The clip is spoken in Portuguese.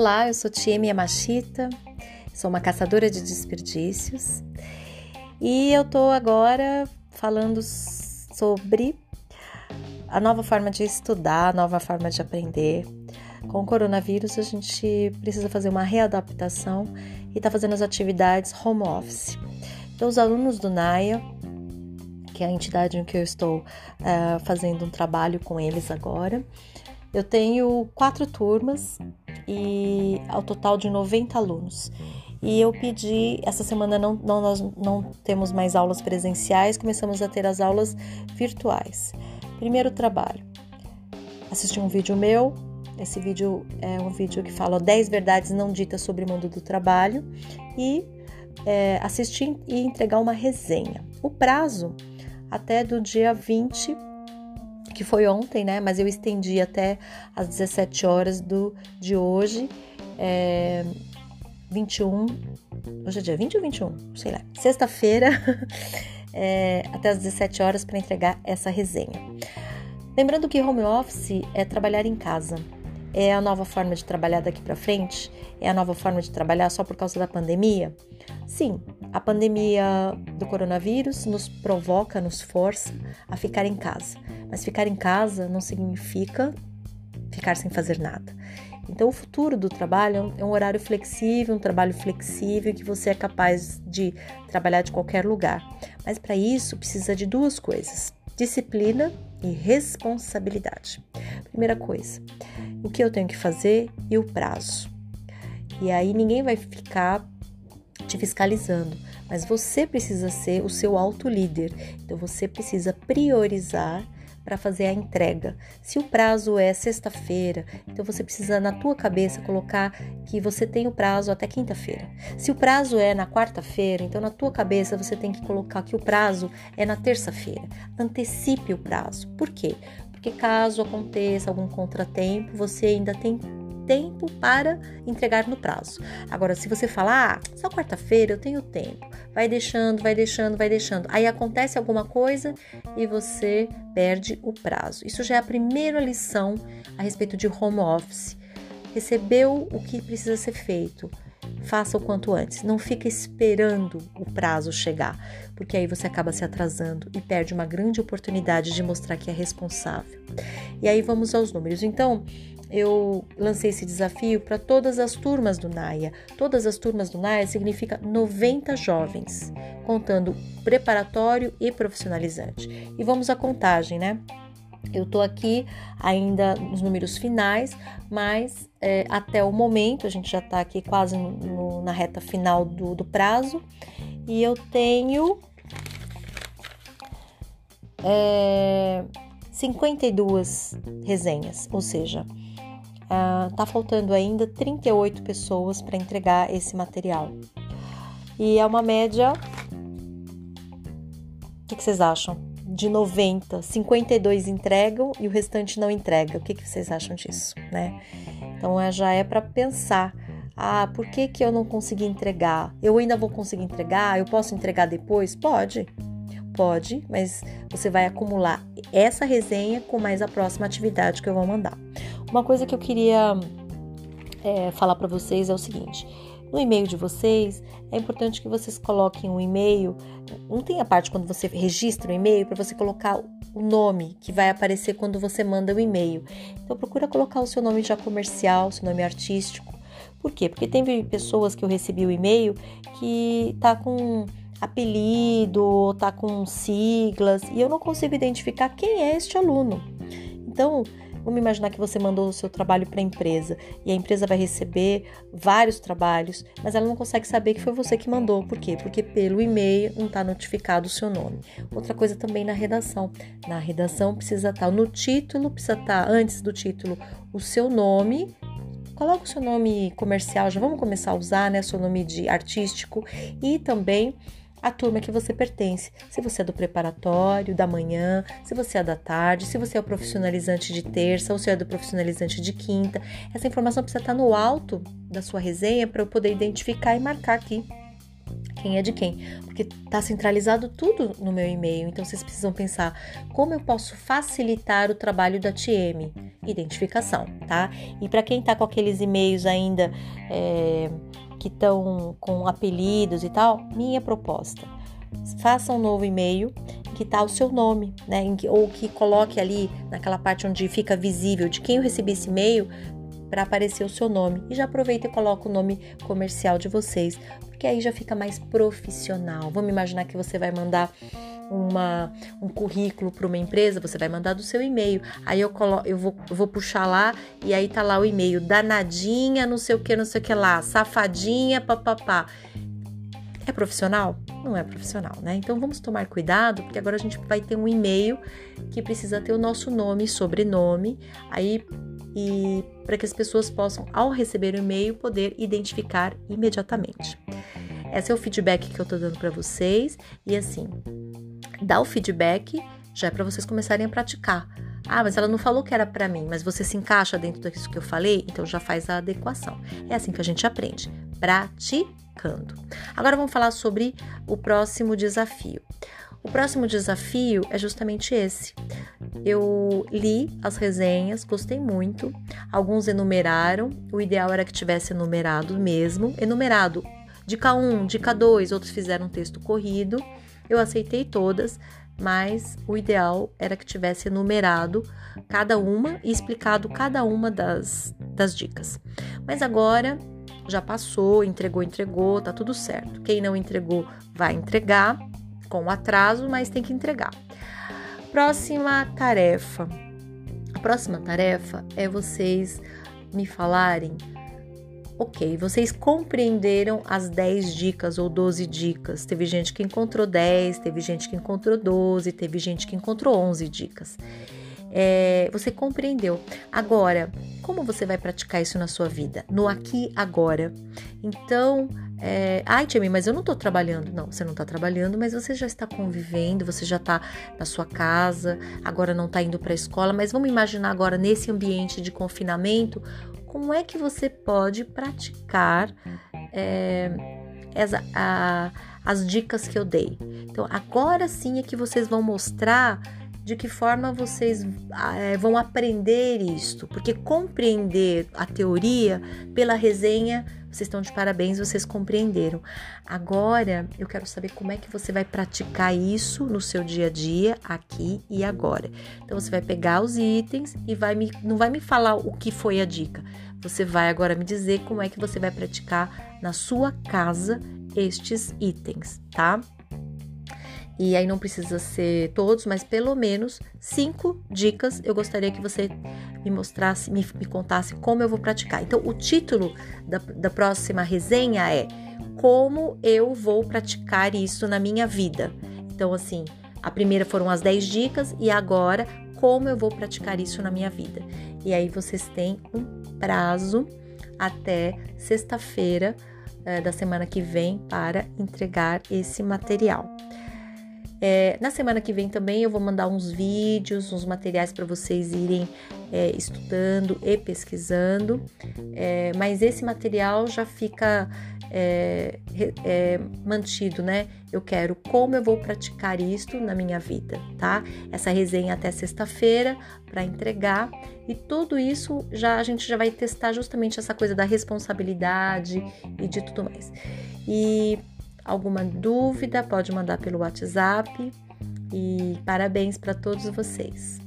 Olá, eu sou Tiemi Yamashita, sou uma caçadora de desperdícios e eu tô agora falando sobre a nova forma de estudar, a nova forma de aprender. Com o coronavírus, a gente precisa fazer uma readaptação e está fazendo as atividades home office. Então, os alunos do NAIA, que é a entidade em que eu estou uh, fazendo um trabalho com eles agora, eu tenho quatro turmas e ao total de 90 alunos. E eu pedi, essa semana não, não, nós não temos mais aulas presenciais, começamos a ter as aulas virtuais. Primeiro trabalho, assisti um vídeo meu, esse vídeo é um vídeo que fala 10 verdades não ditas sobre o mundo do trabalho e é, assistir e entregar uma resenha. O prazo até do dia 20, que foi ontem, né? Mas eu estendi até as 17 horas do, de hoje. É, 21. Hoje é dia 20 ou 21? Sei lá. Sexta-feira, é, até as 17 horas para entregar essa resenha. Lembrando que home office é trabalhar em casa. É a nova forma de trabalhar daqui para frente? É a nova forma de trabalhar só por causa da pandemia? Sim, a pandemia do coronavírus nos provoca, nos força a ficar em casa. Mas ficar em casa não significa ficar sem fazer nada. Então, o futuro do trabalho é um horário flexível, um trabalho flexível que você é capaz de trabalhar de qualquer lugar. Mas para isso precisa de duas coisas: disciplina e responsabilidade. Primeira coisa, o que eu tenho que fazer e o prazo. E aí ninguém vai ficar te fiscalizando, mas você precisa ser o seu auto líder. Então você precisa priorizar para fazer a entrega. Se o prazo é sexta-feira, então você precisa na tua cabeça colocar que você tem o prazo até quinta-feira. Se o prazo é na quarta-feira, então na tua cabeça você tem que colocar que o prazo é na terça-feira. Antecipe o prazo. Por quê? Porque caso aconteça algum contratempo, você ainda tem tempo para entregar no prazo. Agora, se você falar, ah, só quarta-feira eu tenho tempo, vai deixando, vai deixando, vai deixando, aí acontece alguma coisa e você perde o prazo. Isso já é a primeira lição a respeito de home office. Recebeu o que precisa ser feito faça o quanto antes. Não fica esperando o prazo chegar, porque aí você acaba se atrasando e perde uma grande oportunidade de mostrar que é responsável. E aí vamos aos números. Então, eu lancei esse desafio para todas as turmas do NAIA. Todas as turmas do NAIA significa 90 jovens, contando preparatório e profissionalizante. E vamos à contagem, né? Eu tô aqui ainda nos números finais, mas é, até o momento, a gente já está aqui quase no, na reta final do, do prazo, e eu tenho é, 52 resenhas, ou seja, uh, tá faltando ainda 38 pessoas para entregar esse material. E é uma média. O que, que, vocês acham? De 90, 52 entregam e o restante não entrega. O que, que vocês acham disso, né? Então é, já é para pensar. Ah, por que, que eu não consegui entregar? Eu ainda vou conseguir entregar? Eu posso entregar depois? Pode, pode, mas você vai acumular essa resenha com mais a próxima atividade que eu vou mandar. Uma coisa que eu queria é, falar para vocês é o seguinte: no e-mail de vocês, é importante que vocês coloquem um e-mail. Não tem a parte quando você registra o e-mail para você colocar o nome que vai aparecer quando você manda o e-mail. Então procura colocar o seu nome já comercial, seu nome artístico. Por quê? Porque tem pessoas que eu recebi o e-mail que tá com apelido, tá com siglas e eu não consigo identificar quem é este aluno. Então, Vamos imaginar que você mandou o seu trabalho para a empresa e a empresa vai receber vários trabalhos, mas ela não consegue saber que foi você que mandou. Por quê? Porque pelo e-mail não está notificado o seu nome. Outra coisa também na redação. Na redação precisa estar tá, no título, precisa estar tá, antes do título o seu nome coloca o seu nome comercial, já vamos começar a usar, né? Seu nome de artístico e também a turma que você pertence. Se você é do preparatório, da manhã, se você é da tarde, se você é o profissionalizante de terça ou se é do profissionalizante de quinta. Essa informação precisa estar no alto da sua resenha para eu poder identificar e marcar aqui quem é de quem, porque está centralizado tudo no meu e-mail. Então vocês precisam pensar como eu posso facilitar o trabalho da TM, identificação, tá? E para quem está com aqueles e-mails ainda é, que estão com apelidos e tal, minha proposta: faça um novo e-mail que tá o seu nome, né? Ou que coloque ali naquela parte onde fica visível de quem eu recebi esse e-mail para aparecer o seu nome. E já aproveita e coloca o nome comercial de vocês, porque aí já fica mais profissional. Vamos imaginar que você vai mandar uma, um currículo para uma empresa, você vai mandar do seu e-mail. Aí eu, colo, eu, vou, eu vou puxar lá e aí tá lá o e-mail, danadinha, não sei o que, não sei o que lá, safadinha, papapá. É profissional? Não é profissional, né? Então vamos tomar cuidado, porque agora a gente vai ter um e-mail que precisa ter o nosso nome, sobrenome, aí e para que as pessoas possam, ao receber o e-mail, poder identificar imediatamente. Esse é o feedback que eu tô dando para vocês e assim, dá o feedback já é para vocês começarem a praticar. Ah, mas ela não falou que era para mim, mas você se encaixa dentro disso que eu falei, então já faz a adequação. É assim que a gente aprende, praticando. Agora vamos falar sobre o próximo desafio. O próximo desafio é justamente esse. Eu li as resenhas, gostei muito. Alguns enumeraram, o ideal era que tivesse enumerado mesmo. Enumerado, dica 1, dica 2, outros fizeram um texto corrido. Eu aceitei todas, mas o ideal era que tivesse enumerado cada uma e explicado cada uma das, das dicas. Mas agora já passou, entregou, entregou, tá tudo certo. Quem não entregou vai entregar com atraso, mas tem que entregar. Próxima tarefa. A próxima tarefa é vocês me falarem ok, vocês compreenderam as 10 dicas ou 12 dicas. Teve gente que encontrou 10, teve gente que encontrou 12, teve gente que encontrou 11 dicas. É, você compreendeu. Agora, como você vai praticar isso na sua vida? No aqui, agora. Então, é, ai, Tia, mas eu não tô trabalhando. Não, você não tá trabalhando, mas você já está convivendo, você já tá na sua casa, agora não tá indo para a escola. Mas vamos imaginar agora nesse ambiente de confinamento, como é que você pode praticar é, as, a, as dicas que eu dei. Então, agora sim é que vocês vão mostrar de que forma vocês é, vão aprender isto, porque compreender a teoria pela resenha, vocês estão de parabéns, vocês compreenderam. Agora eu quero saber como é que você vai praticar isso no seu dia a dia, aqui e agora. Então você vai pegar os itens e vai me, não vai me falar o que foi a dica. Você vai agora me dizer como é que você vai praticar na sua casa estes itens, tá? E aí não precisa ser todos, mas pelo menos cinco dicas eu gostaria que você me mostrasse, me, me contasse como eu vou praticar. Então, o título da, da próxima resenha é Como eu vou praticar isso na minha vida. Então, assim, a primeira foram as 10 dicas e agora como eu vou praticar isso na minha vida. E aí vocês têm um prazo até sexta-feira eh, da semana que vem para entregar esse material. É, na semana que vem também eu vou mandar uns vídeos, uns materiais para vocês irem é, estudando e pesquisando, é, mas esse material já fica é, é, mantido, né? Eu quero como eu vou praticar isto na minha vida, tá? Essa resenha até sexta-feira para entregar e tudo isso já a gente já vai testar justamente essa coisa da responsabilidade e de tudo mais. E Alguma dúvida pode mandar pelo WhatsApp e parabéns para todos vocês.